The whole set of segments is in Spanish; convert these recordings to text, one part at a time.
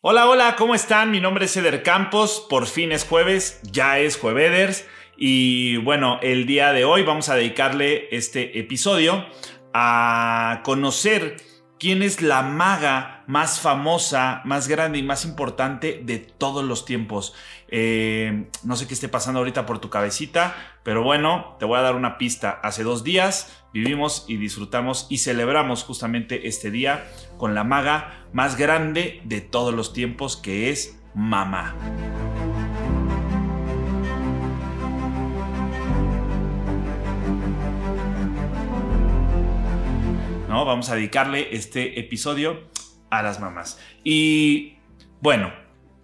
Hola, hola, ¿cómo están? Mi nombre es Eder Campos, por fin es jueves, ya es jueveders y bueno, el día de hoy vamos a dedicarle este episodio a conocer quién es la maga más famosa, más grande y más importante de todos los tiempos. Eh, no sé qué esté pasando ahorita por tu cabecita, pero bueno, te voy a dar una pista. Hace dos días vivimos y disfrutamos y celebramos justamente este día con la maga más grande de todos los tiempos, que es mamá. ¿no? Vamos a dedicarle este episodio a las mamás. Y bueno,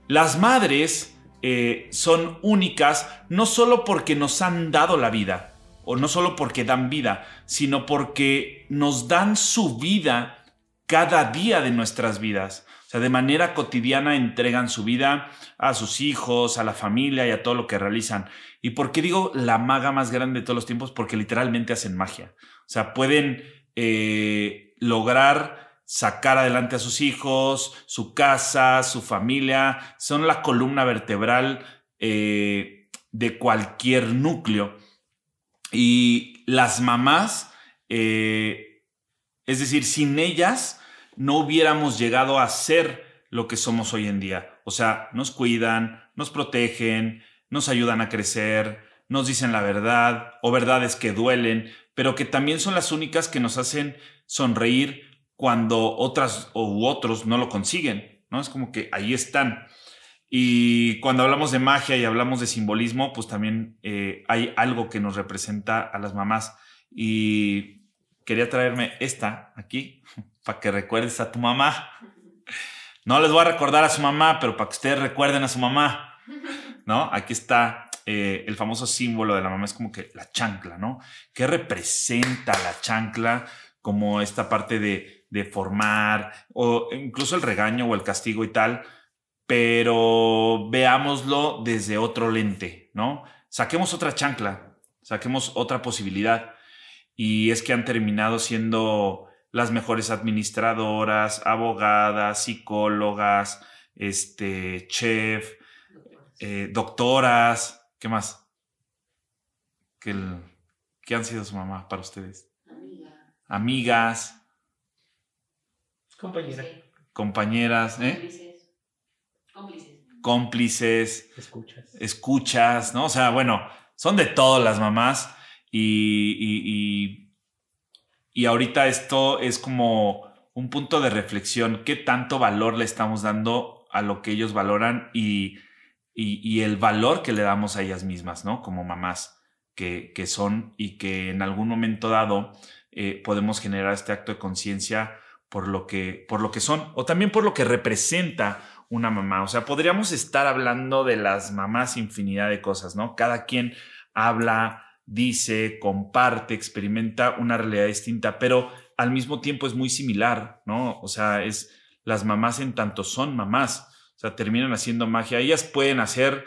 las madres eh, son únicas no solo porque nos han dado la vida, o no solo porque dan vida, sino porque nos dan su vida cada día de nuestras vidas. O sea, de manera cotidiana entregan su vida a sus hijos, a la familia y a todo lo que realizan. ¿Y por qué digo la maga más grande de todos los tiempos? Porque literalmente hacen magia. O sea, pueden eh, lograr sacar adelante a sus hijos, su casa, su familia, son la columna vertebral eh, de cualquier núcleo. Y las mamás, eh, es decir, sin ellas no hubiéramos llegado a ser lo que somos hoy en día. O sea, nos cuidan, nos protegen, nos ayudan a crecer, nos dicen la verdad o verdades que duelen, pero que también son las únicas que nos hacen sonreír cuando otras u otros no lo consiguen, ¿no? Es como que ahí están. Y cuando hablamos de magia y hablamos de simbolismo, pues también eh, hay algo que nos representa a las mamás. Y quería traerme esta aquí para que recuerdes a tu mamá. No les voy a recordar a su mamá, pero para que ustedes recuerden a su mamá, ¿no? Aquí está eh, el famoso símbolo de la mamá es como que la chancla, ¿no? ¿Qué representa la chancla como esta parte de, de formar o incluso el regaño o el castigo y tal? Pero veámoslo desde otro lente, ¿no? Saquemos otra chancla, saquemos otra posibilidad. Y es que han terminado siendo las mejores administradoras, abogadas, psicólogas, este, chef, eh, doctoras, ¿Qué más? ¿Qué, ¿Qué, han sido su mamá para ustedes? Amiga. Amigas. Compañera. Compañeras. ¿eh? Cómplices. Cómplices. Escuchas. Escuchas, ¿no? O sea, bueno, son de todas las mamás y, y, y ahorita esto es como un punto de reflexión. ¿Qué tanto valor le estamos dando a lo que ellos valoran y y, el valor que le damos a ellas mismas, ¿no? Como mamás que, que son y que en algún momento dado eh, podemos generar este acto de conciencia por, lo que, por lo que son o también por lo que representa una mamá. O sea, podríamos estar hablando de las mamás infinidad de cosas, ¿no? Cada quien habla, dice, comparte, experimenta una realidad distinta, pero al mismo tiempo es muy similar, ¿no? O sea, es las mamás en tanto son mamás o sea, terminan haciendo magia. Ellas pueden hacer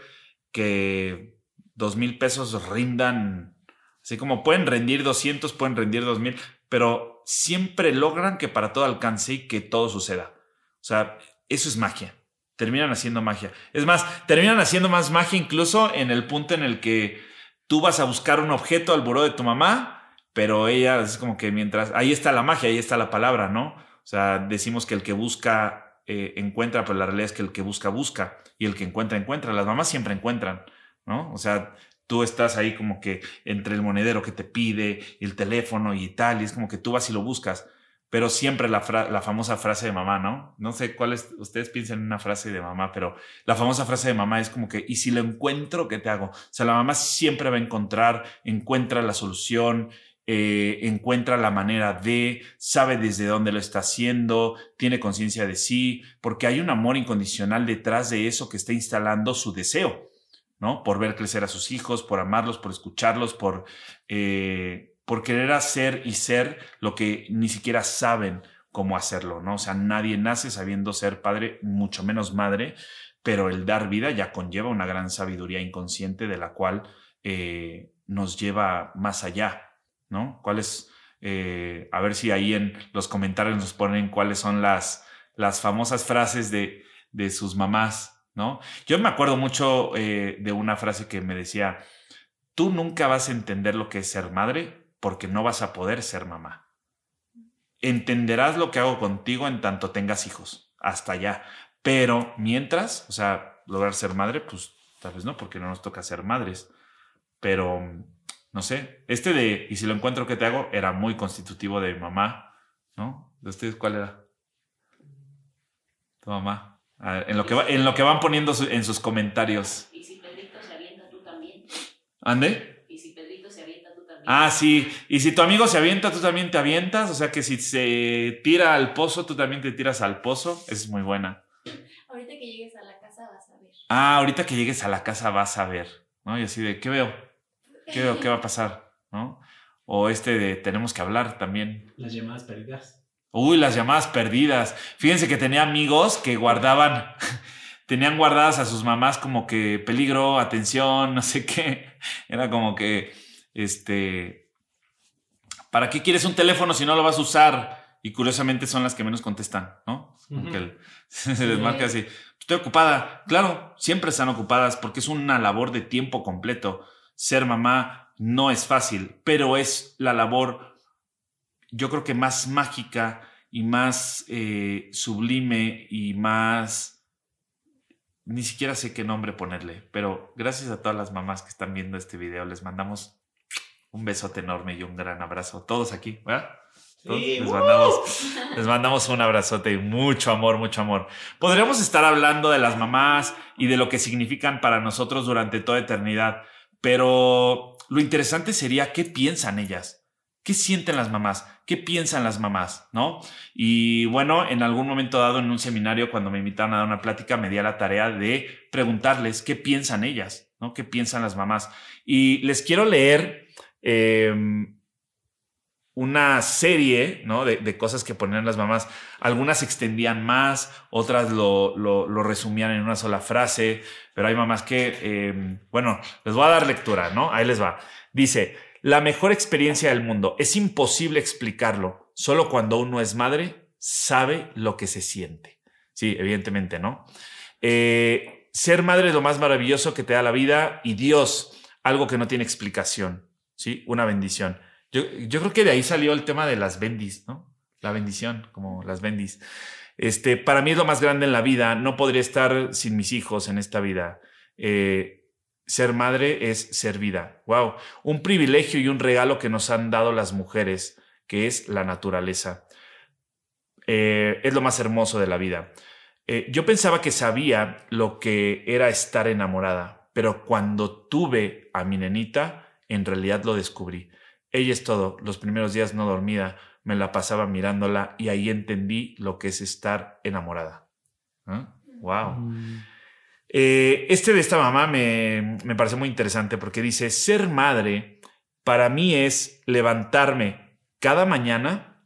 que dos mil pesos rindan, así como pueden rendir 200, pueden rendir dos mil, pero siempre logran que para todo alcance y que todo suceda. O sea, eso es magia. Terminan haciendo magia. Es más, terminan haciendo más magia incluso en el punto en el que tú vas a buscar un objeto al buró de tu mamá, pero ella es como que mientras, ahí está la magia, ahí está la palabra, ¿no? O sea, decimos que el que busca eh, encuentra, pero la realidad es que el que busca, busca, y el que encuentra, encuentra. Las mamás siempre encuentran, ¿no? O sea, tú estás ahí como que entre el monedero que te pide el teléfono y tal, y es como que tú vas y lo buscas, pero siempre la, la famosa frase de mamá, ¿no? No sé cuál es, ustedes piensan en una frase de mamá, pero la famosa frase de mamá es como que, ¿y si lo encuentro, qué te hago? O sea, la mamá siempre va a encontrar, encuentra la solución, eh, encuentra la manera de, sabe desde dónde lo está haciendo, tiene conciencia de sí, porque hay un amor incondicional detrás de eso que está instalando su deseo, ¿no? Por ver crecer a sus hijos, por amarlos, por escucharlos, por, eh, por querer hacer y ser lo que ni siquiera saben cómo hacerlo, ¿no? O sea, nadie nace sabiendo ser padre, mucho menos madre, pero el dar vida ya conlleva una gran sabiduría inconsciente de la cual eh, nos lleva más allá, ¿no? ¿Cuáles? Eh, a ver si ahí en los comentarios nos ponen cuáles son las, las famosas frases de, de sus mamás, ¿no? Yo me acuerdo mucho eh, de una frase que me decía, tú nunca vas a entender lo que es ser madre porque no vas a poder ser mamá. Entenderás lo que hago contigo en tanto tengas hijos, hasta allá. Pero mientras, o sea, lograr ser madre, pues tal vez no, porque no nos toca ser madres. Pero, no sé, este de, y si lo encuentro, ¿qué te hago? Era muy constitutivo de mamá, ¿no? ¿De ustedes cuál era? Tu mamá. en, lo que en lo que van poniendo en sus comentarios. ¿Y si Pedrito se avienta tú también? ¿Ande? ¿Y si Pedrito se avienta tú también? Ah, sí. Y si tu amigo se avienta, tú también te avientas. O sea que si se tira al pozo, tú también te tiras al pozo. Esa es muy buena. Ahorita que llegues a la casa vas a ver. Ah, ahorita que llegues a la casa vas a ver. ¿No? Y así de, ¿qué veo? ¿Qué veo? ¿Qué va a pasar? ¿No? O este de, tenemos que hablar también. Las llamadas perdidas. Uy, las llamadas perdidas. Fíjense que tenía amigos que guardaban, tenían guardadas a sus mamás como que peligro, atención, no sé qué. Era como que, este, ¿para qué quieres un teléfono si no lo vas a usar? Y curiosamente son las que menos contestan, ¿no? El- se les marca así. Estoy ocupada. Claro, siempre están ocupadas porque es una labor de tiempo completo. Ser mamá no es fácil, pero es la labor yo creo que más mágica y más eh, sublime y más... Ni siquiera sé qué nombre ponerle, pero gracias a todas las mamás que están viendo este video, les mandamos un besote enorme y un gran abrazo. Todos aquí, ¿verdad? Todos Sí, les, ¡uh! mandamos, les mandamos un abrazote y mucho amor, mucho amor. Podríamos estar hablando de las mamás y de lo que significan para nosotros durante toda eternidad, pero lo interesante sería qué piensan ellas. ¿Qué sienten las mamás? ¿Qué piensan las mamás? ¿No? Y bueno, en algún momento dado en un seminario, cuando me invitaron a dar una plática, me di a la tarea de preguntarles qué piensan ellas, ¿no? ¿Qué piensan las mamás? Y les quiero leer eh, una serie, ¿no? De, cosas que ponían las mamás. Algunas extendían más, otras lo, resumían en una sola frase, pero hay mamás que, eh, bueno, les voy a dar lectura, ¿no? Ahí les va. Dice, la mejor experiencia del mundo. Es imposible explicarlo. Solo cuando uno es madre, sabe lo que se siente. Sí, evidentemente, ¿no? Eh, ser madre es lo más maravilloso que te da la vida y Dios, algo que no tiene explicación. Sí, una bendición. Yo, yo creo que de ahí salió el tema de las bendis, ¿no? La bendición, como las bendis. Este, para mí es lo más grande en la vida. No podría estar sin mis hijos en esta vida. Eh, ser madre es ser vida. Wow. Un privilegio y un regalo que nos han dado las mujeres, que es la naturaleza. Eh, es lo más hermoso de la vida. Eh, yo pensaba que sabía lo que era estar enamorada, pero cuando tuve a mi nenita, en realidad lo descubrí. Ella es todo. Los primeros días no dormida, me la pasaba mirándola y ahí entendí lo que es estar enamorada. Wow. Mm. Eh, este de esta mamá me, me parece muy interesante porque dice, ser madre para mí es levantarme cada mañana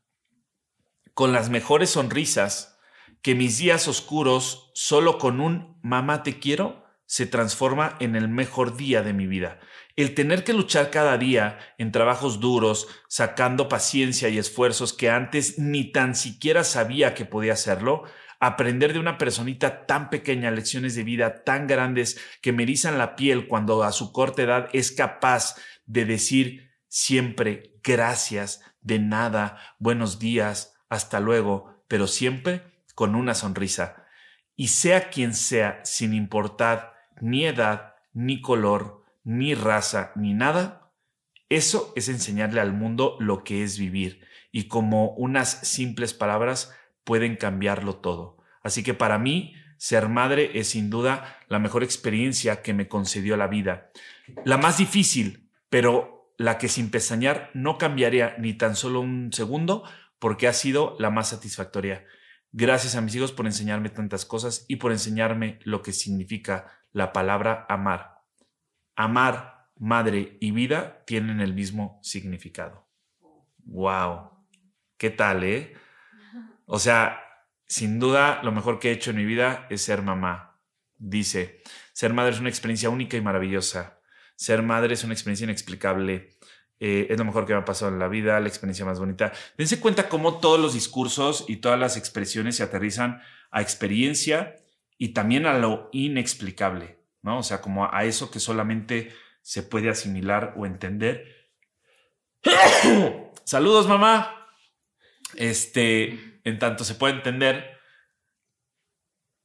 con las mejores sonrisas, que mis días oscuros solo con un mamá te quiero se transforma en el mejor día de mi vida. El tener que luchar cada día en trabajos duros, sacando paciencia y esfuerzos que antes ni tan siquiera sabía que podía hacerlo, aprender de una personita tan pequeña lecciones de vida tan grandes que me la piel cuando a su corta edad es capaz de decir siempre gracias, de nada, buenos días, hasta luego, pero siempre con una sonrisa. Y sea quien sea, sin importar ni edad, ni color, ni raza, ni nada, eso es enseñarle al mundo lo que es vivir y como unas simples palabras pueden cambiarlo todo. Así que para mí, ser madre es sin duda la mejor experiencia que me concedió la vida. La más difícil, pero la que sin pestañear no cambiaría ni tan solo un segundo porque ha sido la más satisfactoria. Gracias a mis hijos por enseñarme tantas cosas y por enseñarme lo que significa la palabra amar. Amar, madre y vida tienen el mismo significado. ¡Wow! ¿Qué tal, eh? O sea, sin duda, lo mejor que he hecho en mi vida es ser mamá. Dice, ser madre es una experiencia única y maravillosa. Ser madre es una experiencia inexplicable. Eh, es lo mejor que me ha pasado en la vida, la experiencia más bonita. Dense cuenta cómo todos los discursos y todas las expresiones se aterrizan a experiencia y también a lo inexplicable, ¿no? O sea, como a eso que solamente se puede asimilar o entender. Saludos, mamá. Este, en tanto se puede entender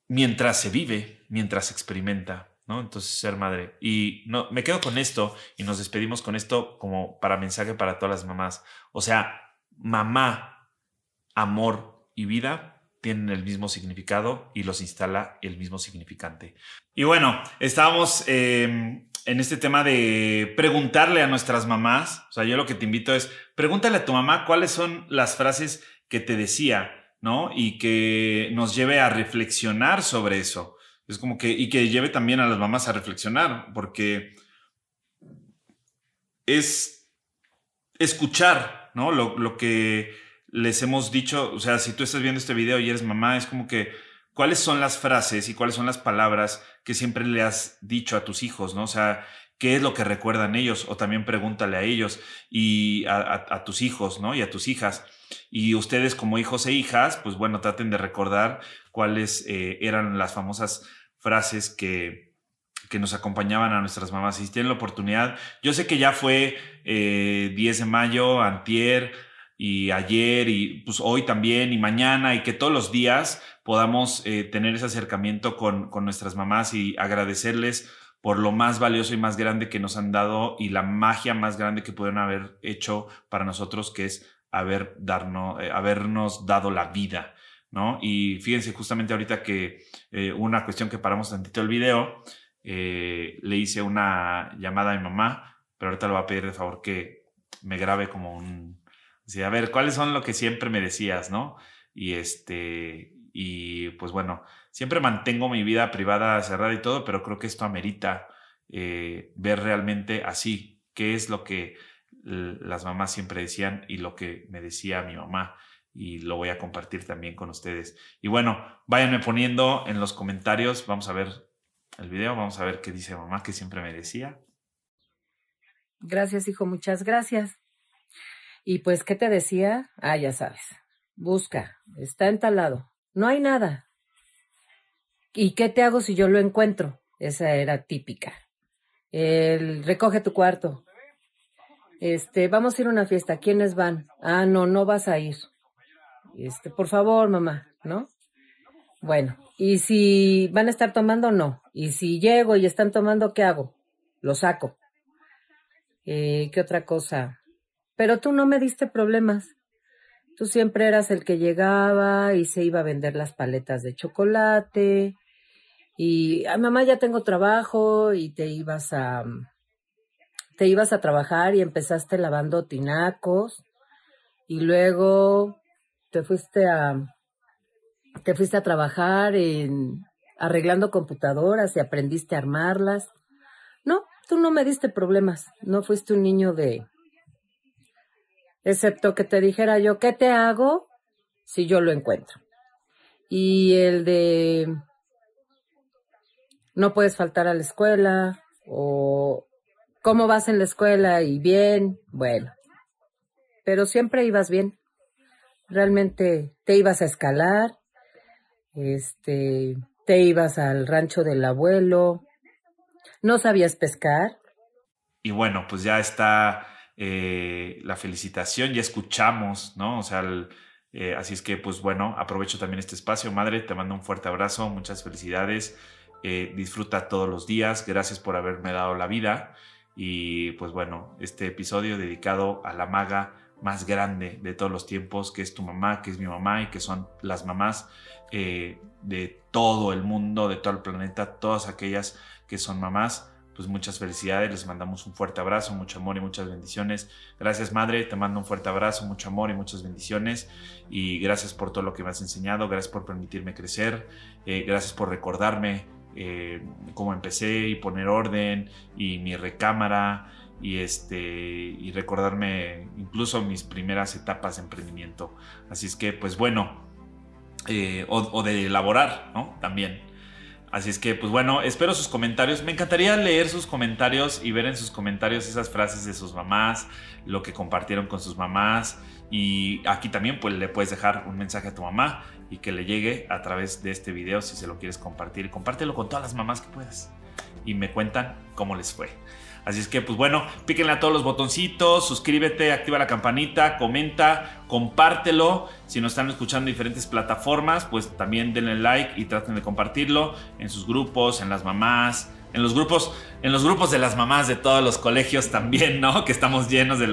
mientras se vive, mientras se experimenta, ¿no? Entonces, ser madre. Y no, me quedo con esto y nos despedimos con esto como para mensaje para todas las mamás. O sea, mamá, amor y vida tienen el mismo significado y los instala el mismo significante. Y bueno, estábamos em, en este tema de preguntarle a nuestras mamás. O sea, yo lo que te invito es, pregúntale a tu mamá cuáles son las frases que te decía, ¿no? Y que nos lleve a reflexionar sobre eso. Es como que, y que lleve también a las mamás a reflexionar, porque es escuchar, ¿no? Lo, lo que les hemos dicho, o sea, si tú estás viendo este video y eres mamá, es como que, ¿cuáles son las frases y cuáles son las palabras que siempre le has dicho a tus hijos, ¿no? O sea, ¿qué es lo que recuerdan ellos? O también pregúntale a ellos y a, tus hijos, ¿no? Y a tus hijas. Y ustedes como hijos e hijas, pues bueno, traten de recordar cuáles eh, eran las famosas frases que, que nos acompañaban a nuestras mamás. Si tienen la oportunidad, yo sé que ya fue eh, 10 de mayo, antier, y ayer y pues hoy también y mañana y que todos los días podamos eh, tener ese acercamiento con, con nuestras mamás y agradecerles por lo más valioso y más grande que nos han dado y la magia más grande que pudieron haber hecho para nosotros, que es haber darnos, eh, habernos dado la vida, ¿no? Y fíjense, justamente ahorita que eh, una cuestión que paramos tantito el video, le hice una llamada a mi mamá, pero ahorita le voy a pedir de favor que me grabe como un, Sí, a ver, ¿cuáles son lo que siempre me decías, no? Y este, y pues bueno, siempre mantengo mi vida privada cerrada y todo, pero creo que esto amerita eh, ver realmente así, qué es lo que las mamás siempre decían y lo que me decía mi mamá y lo voy a compartir también con ustedes. Y bueno, váyanme poniendo en los comentarios, vamos a ver el video, vamos a ver qué dice mamá que siempre me decía. Gracias, hijo, muchas gracias. Y pues, ¿qué te decía? Ah, ya sabes. Busca, está entalado. No hay nada. ¿Y qué te hago si yo lo encuentro? Esa era típica. El recoge tu cuarto. Este, vamos a ir a una fiesta. ¿Quiénes van? Ah, no, no vas a ir. Este, por favor, mamá, ¿no? Bueno, y si van a estar tomando, no. Y si llego y están tomando, ¿qué hago? Lo saco. Eh, ¿Qué otra cosa? Pero tú no me diste problemas. Tú siempre eras el que llegaba y se iba a vender las paletas de chocolate. Y, ay, mamá, ya tengo trabajo y te ibas a, te ibas a trabajar y empezaste lavando tinacos y luego te fuiste a, te fuiste a trabajar en arreglando computadoras y aprendiste a armarlas. No, tú no me diste problemas. No fuiste un niño de, excepto que te dijera yo, ¿qué te hago si yo lo encuentro? Y el de, no puedes faltar a la escuela, o cómo vas en la escuela y bien, bueno, pero siempre ibas bien. Realmente te ibas a escalar, este, te ibas al rancho del abuelo, no sabías pescar. Y bueno, pues ya está eh, la felicitación, ya escuchamos, ¿no? O sea, eh, así es que, pues bueno, aprovecho también este espacio. Madre, te mando un fuerte abrazo, muchas felicidades, eh, disfruta todos los días, gracias por haberme dado la vida. Y pues bueno, este episodio dedicado a la maga más grande de todos los tiempos, que es tu mamá, que es mi mamá y que son las mamás de todo el mundo, de todo el planeta, todas aquellas que son mamás pues muchas felicidades, les mandamos un fuerte abrazo, mucho amor y muchas bendiciones. Gracias madre, te mando un fuerte abrazo, mucho amor y muchas bendiciones. Y gracias por todo lo que me has enseñado, gracias por permitirme crecer, eh, gracias por recordarme eh, cómo empecé y poner orden y mi recámara y este y recordarme incluso mis primeras etapas de emprendimiento. Así es que pues bueno, eh, o, o de elaborar, ¿no? También. Así es que, pues bueno, espero sus comentarios. Me encantaría leer sus comentarios y ver en sus comentarios esas frases de sus mamás, lo que compartieron con sus mamás. Y aquí también, pues le puedes dejar un mensaje a tu mamá y que le llegue a través de este video si se lo quieres compartir. Compártelo con todas las mamás que puedas. Y me cuentan cómo les fue. Así es que, pues bueno, píquenle a todos los botoncitos, suscríbete, activa la campanita, comenta, compártelo. Si nos están escuchando en diferentes plataformas, pues también denle like y traten de compartirlo en sus grupos, en las mamás, en los grupos, en los grupos de las mamás de todos los colegios también, ¿no? Que estamos llenos de,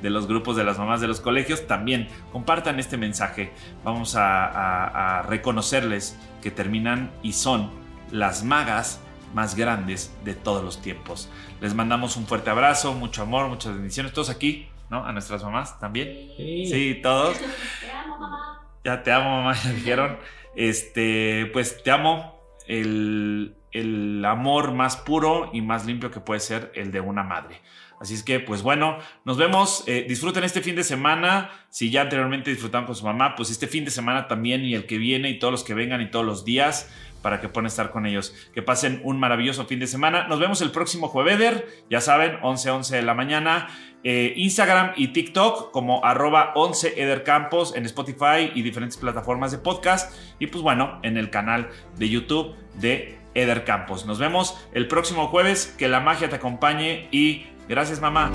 de los grupos de las mamás de los colegios. También compartan este mensaje. Vamos a reconocerles que terminan y son las magas más grandes de todos los tiempos. Les mandamos un fuerte abrazo, mucho amor, muchas bendiciones. Todos aquí, ¿no? A nuestras mamás también. Sí, todos. Te amo, mamá. Ya te amo, mamá, ya dijeron. Este, pues te amo. El, el amor más puro y más limpio que puede ser el de una madre. Así es que, pues bueno, nos vemos. Eh, disfruten este fin de semana. Si ya anteriormente disfrutaron con su mamá, pues este fin de semana también y el que viene y todos los que vengan y todos los días para que puedan estar con ellos. Que pasen un maravilloso fin de semana. Nos vemos el próximo jueves, ya saben, 11, 11 de la mañana. Eh, Instagram y TikTok como arroba 11 edercampos en Spotify y diferentes plataformas de podcast. Y pues bueno, en el canal de YouTube de Eder Campos. Nos vemos el próximo jueves. Que la magia te acompañe y gracias mamá.